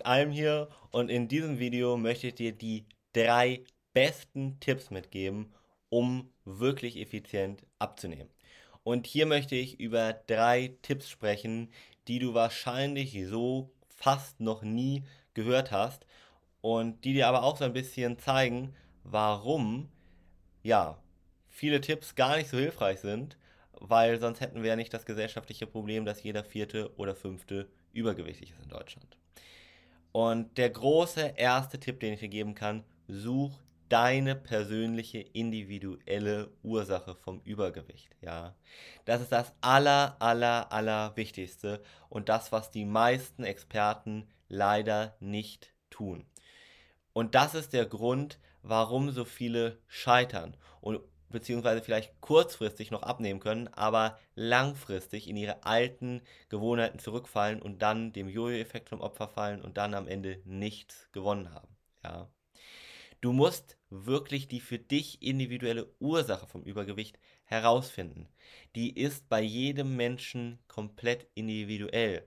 Alm hier und in diesem Video möchte ich dir die drei besten Tipps mitgeben, um wirklich effizient abzunehmen. Und hier möchte ich über drei Tipps sprechen, die du wahrscheinlich so fast noch nie gehört hast und die dir aber auch so ein bisschen zeigen, warum ja viele Tipps gar nicht so hilfreich sind, weil sonst hätten wir ja nicht das gesellschaftliche Problem, dass jeder vierte oder fünfte übergewichtig ist in Deutschland. Und der große erste Tipp, den ich dir geben kann, such deine persönliche individuelle Ursache vom Übergewicht, ja. Das ist das aller aller aller wichtigste und das was die meisten Experten leider nicht tun. Und das ist der Grund, warum so viele scheitern und beziehungsweise vielleicht kurzfristig noch abnehmen können, aber langfristig in ihre alten Gewohnheiten zurückfallen und dann dem Jojo-Effekt zum Opfer fallen und dann am Ende nichts gewonnen haben. Ja. Du musst wirklich die für dich individuelle Ursache vom Übergewicht herausfinden. Die ist bei jedem Menschen komplett individuell.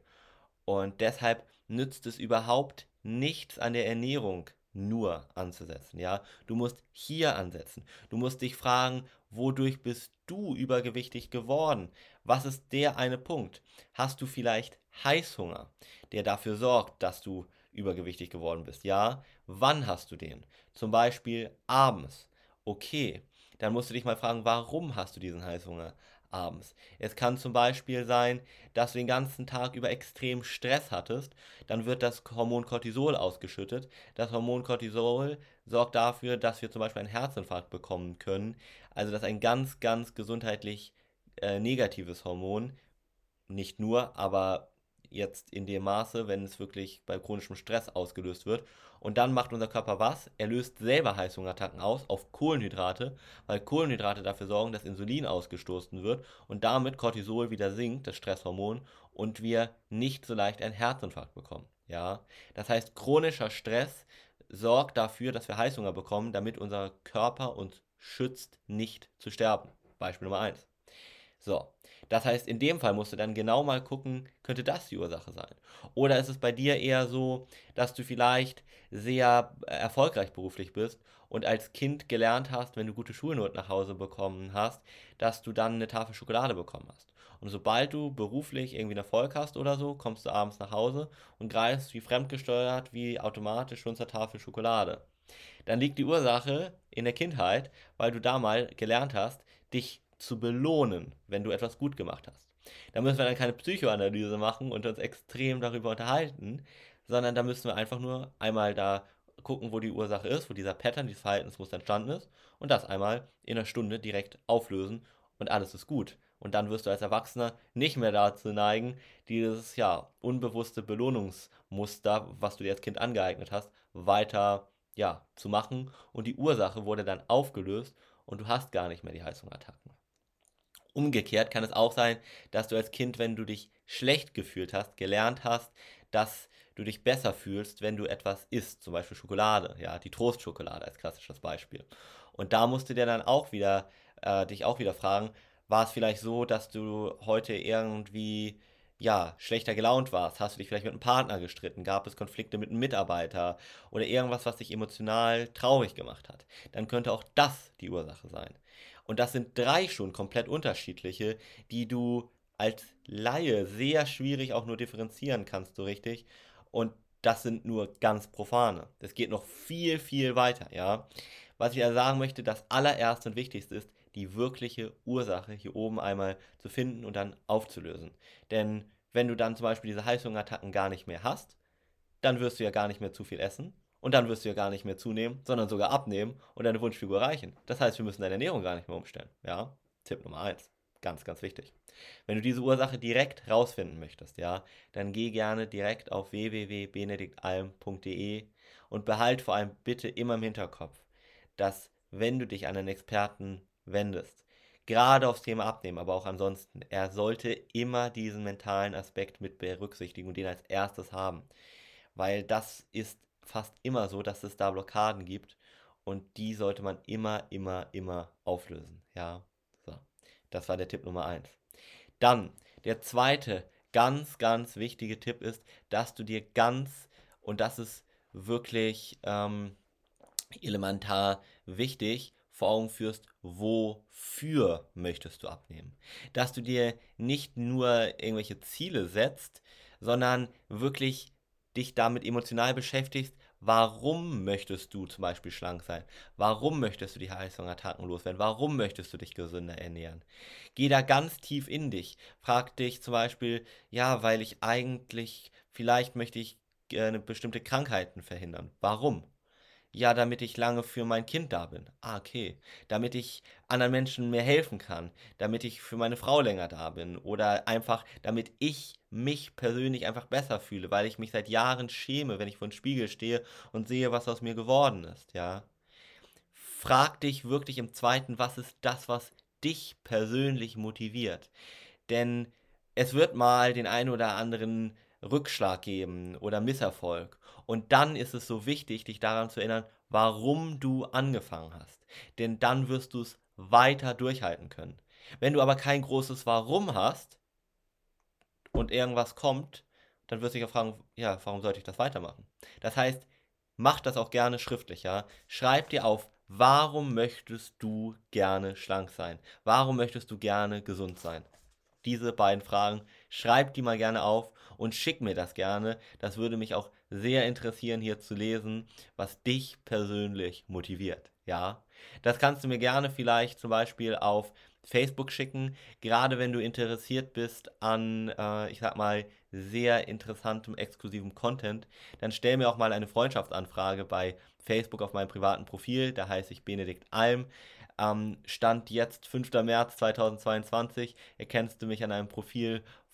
Und deshalb nützt es überhaupt nichts an der Ernährung nur anzusetzen, ja. Du musst hier ansetzen. Du musst dich fragen, wodurch bist du übergewichtig geworden? Was ist der eine Punkt? Hast du vielleicht Heißhunger, der dafür sorgt, dass du übergewichtig geworden bist? Ja. Wann hast du den? Zum Beispiel abends. Okay. Dann musst du dich mal fragen, warum hast du diesen Heißhunger? Abends. Es kann zum Beispiel sein, dass du den ganzen Tag über extrem Stress hattest, dann wird das Hormon Cortisol ausgeschüttet. Das Hormon Cortisol sorgt dafür, dass wir zum Beispiel einen Herzinfarkt bekommen können. Also das ist ein ganz, ganz gesundheitlich äh, negatives Hormon. Nicht nur, aber jetzt in dem Maße, wenn es wirklich bei chronischem Stress ausgelöst wird. Und dann macht unser Körper was? Er löst selber Heißhungerattacken aus auf Kohlenhydrate, weil Kohlenhydrate dafür sorgen, dass Insulin ausgestoßen wird und damit Cortisol wieder sinkt, das Stresshormon, und wir nicht so leicht einen Herzinfarkt bekommen. Ja, das heißt, chronischer Stress sorgt dafür, dass wir Heißhunger bekommen, damit unser Körper uns schützt, nicht zu sterben. Beispiel Nummer 1. So, das heißt, in dem Fall musst du dann genau mal gucken, könnte das die Ursache sein? Oder ist es bei dir eher so, dass du vielleicht sehr erfolgreich beruflich bist und als Kind gelernt hast, wenn du gute Schulnoten nach Hause bekommen hast, dass du dann eine Tafel Schokolade bekommen hast. Und sobald du beruflich irgendwie einen Erfolg hast oder so, kommst du abends nach Hause und greifst wie fremdgesteuert, wie automatisch schon zur Tafel Schokolade. Dann liegt die Ursache in der Kindheit, weil du da mal gelernt hast, dich zu belohnen, wenn du etwas gut gemacht hast. Da müssen wir dann keine Psychoanalyse machen und uns extrem darüber unterhalten, sondern da müssen wir einfach nur einmal da gucken, wo die Ursache ist, wo dieser Pattern, dieses Verhaltensmuster entstanden ist und das einmal in einer Stunde direkt auflösen und alles ist gut. Und dann wirst du als Erwachsener nicht mehr dazu neigen, dieses ja unbewusste Belohnungsmuster, was du dir als Kind angeeignet hast, weiter ja zu machen und die Ursache wurde dann aufgelöst und du hast gar nicht mehr die Heißhungerattacken. Umgekehrt kann es auch sein, dass du als Kind, wenn du dich schlecht gefühlt hast, gelernt hast, dass du dich besser fühlst, wenn du etwas isst, zum Beispiel Schokolade, ja, die Trostschokolade als klassisches Beispiel. Und da musst du dir dann auch wieder, äh, dich auch wieder fragen, war es vielleicht so, dass du heute irgendwie ja, schlechter gelaunt warst, hast du dich vielleicht mit einem Partner gestritten, gab es Konflikte mit einem Mitarbeiter oder irgendwas, was dich emotional traurig gemacht hat, dann könnte auch das die Ursache sein. Und das sind drei schon komplett unterschiedliche, die du als Laie sehr schwierig auch nur differenzieren kannst, so richtig. Und das sind nur ganz profane. Das geht noch viel, viel weiter, ja. Was ich ja sagen möchte, das allererste und wichtigste ist, die wirkliche Ursache hier oben einmal zu finden und dann aufzulösen. Denn wenn du dann zum Beispiel diese Heißhungerattacken gar nicht mehr hast, dann wirst du ja gar nicht mehr zu viel essen und dann wirst du ja gar nicht mehr zunehmen, sondern sogar abnehmen und deine Wunschfigur erreichen. Das heißt, wir müssen deine Ernährung gar nicht mehr umstellen. Ja, Tipp Nummer eins. Ganz, ganz wichtig. Wenn du diese Ursache direkt rausfinden möchtest, ja, dann geh gerne direkt auf www.benediktalm.de und behalt vor allem bitte immer im Hinterkopf, dass wenn du dich an einen Experten wendest, gerade aufs Thema Abnehmen, aber auch ansonsten, er sollte immer diesen mentalen Aspekt mit berücksichtigen und den als erstes haben. Weil das ist fast immer so, dass es da Blockaden gibt und die sollte man immer, immer, immer auflösen. Ja, so. Das war der Tipp Nummer 1. Dann, der zweite ganz, ganz wichtige Tipp ist, dass du dir ganz Und das ist wirklich ähm, elementar wichtig, vor Augen führst, wofür möchtest du abnehmen. Dass du dir nicht nur irgendwelche Ziele setzt, sondern wirklich dich damit emotional beschäftigst, Warum möchtest du zum Beispiel schlank sein? Warum möchtest du die Heißhungerattacken loswerden? Warum möchtest du dich gesünder ernähren? Geh da ganz tief in dich. Frag dich zum Beispiel, ja, weil ich eigentlich, vielleicht möchte ich äh, bestimmte Krankheiten verhindern. Warum? Ja, damit ich lange für mein Kind da bin. Ah, okay. Damit ich anderen Menschen mehr helfen kann. Damit ich für meine Frau länger da bin. Oder einfach, damit ich mich persönlich einfach besser fühle, weil ich mich seit Jahren schäme, wenn ich vor dem Spiegel stehe und sehe, was aus mir geworden ist, ja. Frag dich wirklich im zweiten, was ist das, was dich persönlich motiviert? Denn es wird mal den einen oder anderen Rückschlag geben oder Misserfolg. Und dann ist es so wichtig, dich daran zu erinnern, warum du angefangen hast. Denn dann wirst du es weiter durchhalten können. Wenn du aber kein großes Warum hast und irgendwas kommt, dann wirst du dich auch fragen, ja, warum sollte ich das weitermachen? Das heißt, mach das auch gerne schriftlich, ja. Schreib dir auf, warum möchtest du gerne schlank sein? Warum möchtest du gerne gesund sein? Diese beiden Fragen, schreib die mal gerne auf und schick mir das gerne. Das würde mich auch sehr interessieren, hier zu lesen, was dich persönlich motiviert. Ja, das kannst du mir gerne vielleicht zum Beispiel auf Facebook schicken, gerade wenn du interessiert bist an, äh, ich sag mal, sehr interessantem, exklusivem Content, dann stell mir auch mal eine Freundschaftsanfrage bei Facebook auf meinem privaten Profil, da heiße ich Benedikt Alm. Ähm, Stand jetzt 5. März 2022 erkennst du mich an einem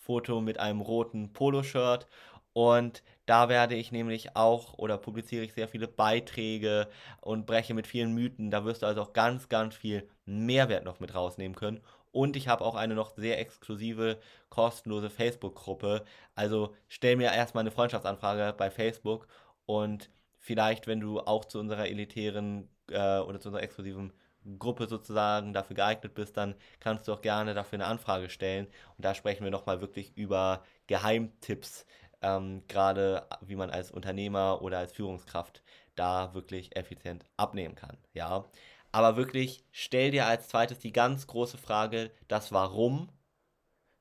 Profilfoto mit einem roten Poloshirt und da werde ich nämlich auch oder publiziere ich sehr viele Beiträge und breche mit vielen Mythen. Da wirst du also auch ganz, ganz viel Mehrwert noch mit rausnehmen können. Und ich habe auch eine noch sehr exklusive, kostenlose Facebook-Gruppe. Also stell mir erstmal eine Freundschaftsanfrage bei Facebook und vielleicht, wenn du auch zu unserer elitären äh, oder zu unserer exklusiven Gruppe sozusagen dafür geeignet bist, dann kannst du auch gerne dafür eine Anfrage stellen. Und da sprechen wir nochmal wirklich über Geheimtipps, ähm, gerade wie man als Unternehmer oder als Führungskraft da wirklich effizient abnehmen kann. Ja, aber wirklich stell dir als zweites die ganz große Frage, das Warum.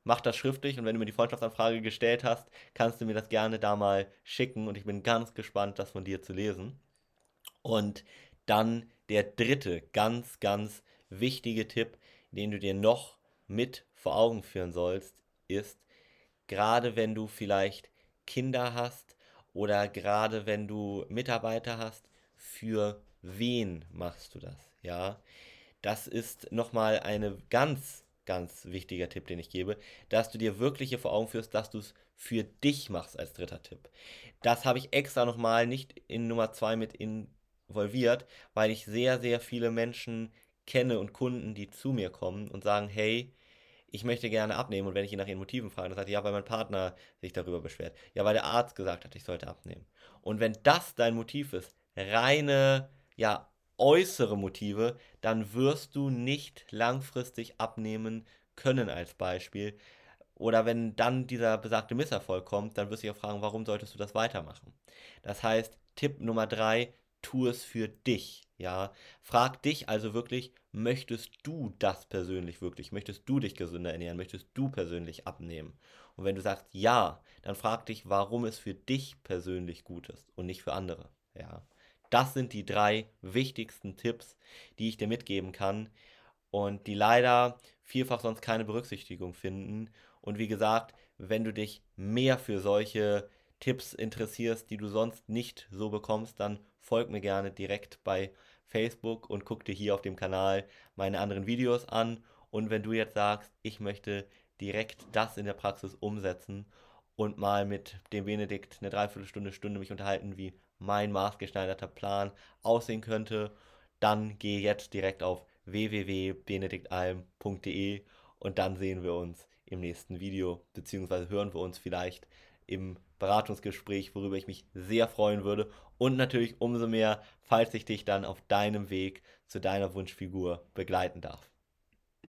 Mach das schriftlich und wenn du mir die Freundschaftsanfrage gestellt hast, kannst du mir das gerne da mal schicken und ich bin ganz gespannt, das von dir zu lesen. Und dann der dritte ganz, ganz wichtige Tipp, den du dir noch mit vor Augen führen sollst, ist, gerade wenn du vielleicht Kinder hast oder gerade wenn du Mitarbeiter hast, für wen machst du das? Ja, das ist nochmal eine ganz, ganz wichtiger Tipp, den ich gebe, dass du dir wirklich hier vor Augen führst, dass du es für dich machst als dritter Tipp. Das habe ich extra nochmal nicht in Nummer 2 mit involviert, weil ich sehr, sehr viele Menschen kenne und Kunden, die zu mir kommen und sagen, hey, ich möchte gerne abnehmen und wenn ich ihn nach ihren Motiven frage, dann sagt er, ja, weil mein Partner sich darüber beschwert. Ja, weil der Arzt gesagt hat, ich sollte abnehmen. Und wenn das dein Motiv ist, reine, ja, äußere Motive, dann wirst du nicht langfristig abnehmen können als Beispiel. Oder wenn dann dieser besagte Misserfolg kommt, dann wirst du dich auch fragen, warum solltest du das weitermachen? Das heißt, Tipp Nummer drei, tu es für dich. Ja, frag dich also wirklich, möchtest du das persönlich wirklich? Möchtest du dich gesünder ernähren? Möchtest du persönlich abnehmen? Und wenn du sagst ja, dann frag dich, warum es für dich persönlich gut ist und nicht für andere. Ja, das sind die drei wichtigsten Tipps, die ich dir mitgeben kann und die leider vielfach sonst keine Berücksichtigung finden. Und wie gesagt, wenn du dich mehr für solche Tipps interessierst, die du sonst nicht so bekommst, dann folg mir gerne direkt bei Facebook und guck dir hier auf dem Kanal meine anderen Videos an. Und wenn du jetzt sagst, ich möchte direkt das in der Praxis umsetzen und mal mit dem Benedikt eine Dreiviertelstunde, Stunde mich unterhalten, wie mein maßgeschneiderter Plan aussehen könnte, dann geh jetzt direkt auf www.benediktalm.de und dann sehen wir uns im nächsten Video, beziehungsweise hören wir uns vielleicht im Beratungsgespräch, worüber ich mich sehr freuen würde. Und natürlich umso mehr, falls ich dich dann auf deinem Weg zu deiner Wunschfigur begleiten darf.